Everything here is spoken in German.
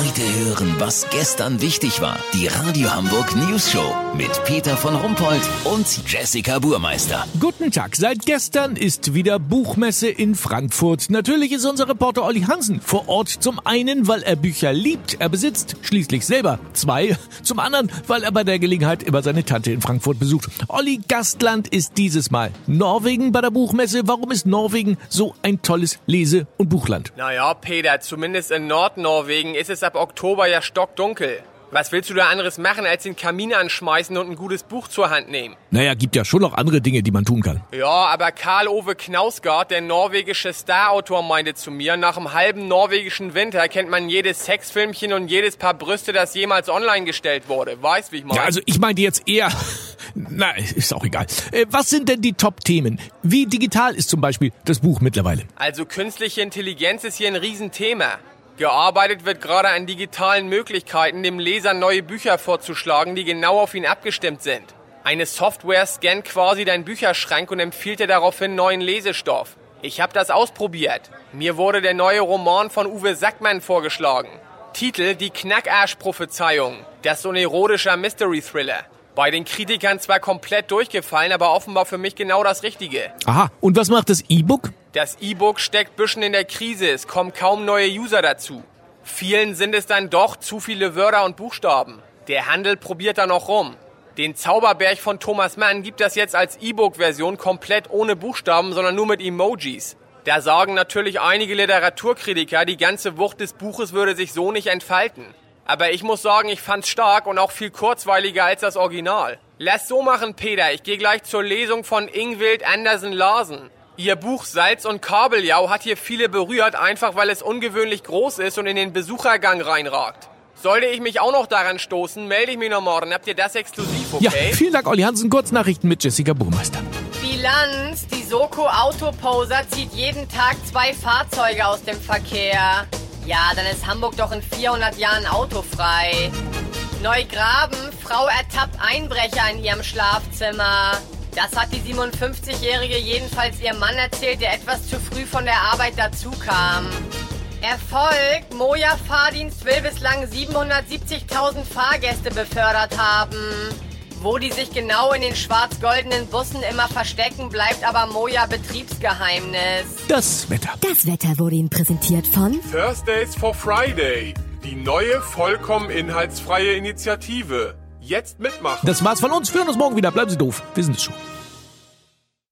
Heute hören, was gestern wichtig war. Die Radio Hamburg News Show mit Peter von Rumpold und Jessica Burmeister. Guten Tag. Seit gestern ist wieder Buchmesse in Frankfurt. Natürlich ist unser Reporter Olli Hansen vor Ort. Zum einen, weil er Bücher liebt. Er besitzt schließlich selber zwei. Zum anderen, weil er bei der Gelegenheit immer seine Tante in Frankfurt besucht. Olli Gastland ist dieses Mal Norwegen bei der Buchmesse. Warum ist Norwegen so ein tolles Lese- und Buchland? Naja, Peter, zumindest in Nordnorwegen ist es ab Oktober ja stockdunkel. Was willst du da anderes machen, als den Kamin anschmeißen und ein gutes Buch zur Hand nehmen? Naja, gibt ja schon noch andere Dinge, die man tun kann. Ja, aber Karl-Ove Knausgard, der norwegische Starautor, meinte zu mir, nach einem halben norwegischen Winter kennt man jedes Sexfilmchen und jedes Paar Brüste, das jemals online gestellt wurde. Weißt, wie ich meine? Ja, also ich meinte jetzt eher... Na, ist auch egal. Äh, was sind denn die Top-Themen? Wie digital ist zum Beispiel das Buch mittlerweile? Also künstliche Intelligenz ist hier ein Riesenthema. Gearbeitet wird gerade an digitalen Möglichkeiten, dem Leser neue Bücher vorzuschlagen, die genau auf ihn abgestimmt sind. Eine Software scannt quasi deinen Bücherschrank und empfiehlt dir daraufhin neuen Lesestoff. Ich habe das ausprobiert. Mir wurde der neue Roman von Uwe Sackmann vorgeschlagen. Titel Die Knackarsch-Prophezeiung. Das ist so ein erotischer Mystery-Thriller. Bei den Kritikern zwar komplett durchgefallen, aber offenbar für mich genau das Richtige. Aha, und was macht das E-Book? Das E-Book steckt bisschen in der Krise, es kommen kaum neue User dazu. Vielen sind es dann doch zu viele Wörter und Buchstaben. Der Handel probiert da noch rum. Den Zauberberg von Thomas Mann gibt das jetzt als E-Book-Version komplett ohne Buchstaben, sondern nur mit Emojis. Da sagen natürlich einige Literaturkritiker, die ganze Wucht des Buches würde sich so nicht entfalten. Aber ich muss sagen, ich fand's stark und auch viel kurzweiliger als das Original. Lass so machen, Peter. Ich gehe gleich zur Lesung von Ingwild Andersen Larsen. Ihr Buch Salz und Kabeljau hat hier viele berührt, einfach weil es ungewöhnlich groß ist und in den Besuchergang reinragt. Sollte ich mich auch noch daran stoßen, melde ich mich noch morgen. Habt ihr das exklusiv, okay? Ja, vielen Dank, Olli Hansen. Kurznachrichten mit Jessica Burmeister. Bilanz. Die Soko Autoposer zieht jeden Tag zwei Fahrzeuge aus dem Verkehr. Ja, dann ist Hamburg doch in 400 Jahren autofrei. Neugraben. Frau ertappt Einbrecher in ihrem Schlafzimmer. Das hat die 57-Jährige jedenfalls ihrem Mann erzählt, der etwas zu früh von der Arbeit dazukam. Erfolg. Moja Fahrdienst will bislang 770.000 Fahrgäste befördert haben. Wo die sich genau in den schwarz-goldenen Bussen immer verstecken, bleibt aber Moja Betriebsgeheimnis. Das Wetter. Das Wetter wurde Ihnen präsentiert von Thursdays for Friday. Die neue, vollkommen inhaltsfreie Initiative. Jetzt mitmachen. Das war's von uns. Wir hören uns morgen wieder. Bleiben Sie doof. Wir sind es schon.